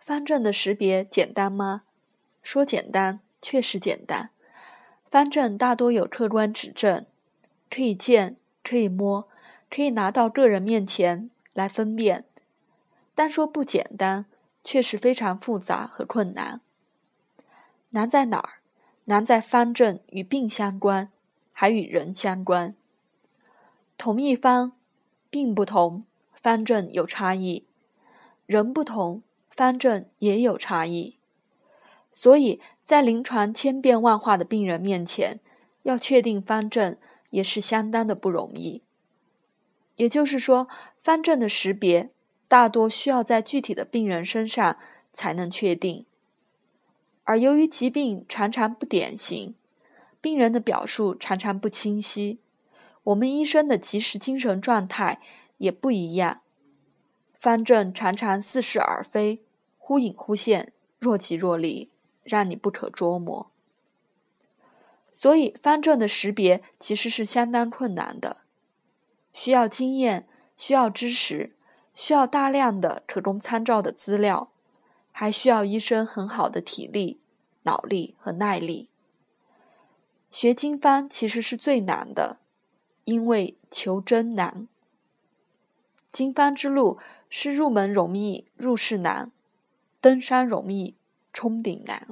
方正的识别简单吗？说简单，确实简单。方正大多有客观指证，可以见，可以摸，可以拿到个人面前来分辨。但说不简单，确实非常复杂和困难。难在哪儿？难在方正与病相关，还与人相关。同一方，病不同，方正有差异；人不同，方正也有差异。所以在临床千变万化的病人面前，要确定方正也是相当的不容易。也就是说，方正的识别大多需要在具体的病人身上才能确定。而由于疾病常常不典型，病人的表述常常不清晰，我们医生的及时精神状态也不一样，方正常常似是而非，忽隐忽现，若即若离。让你不可捉摸，所以方正的识别其实是相当困难的，需要经验，需要知识，需要大量的可供参照的资料，还需要医生很好的体力、脑力和耐力。学经方其实是最难的，因为求真难。经方之路是入门容易，入世难；登山容易，冲顶难。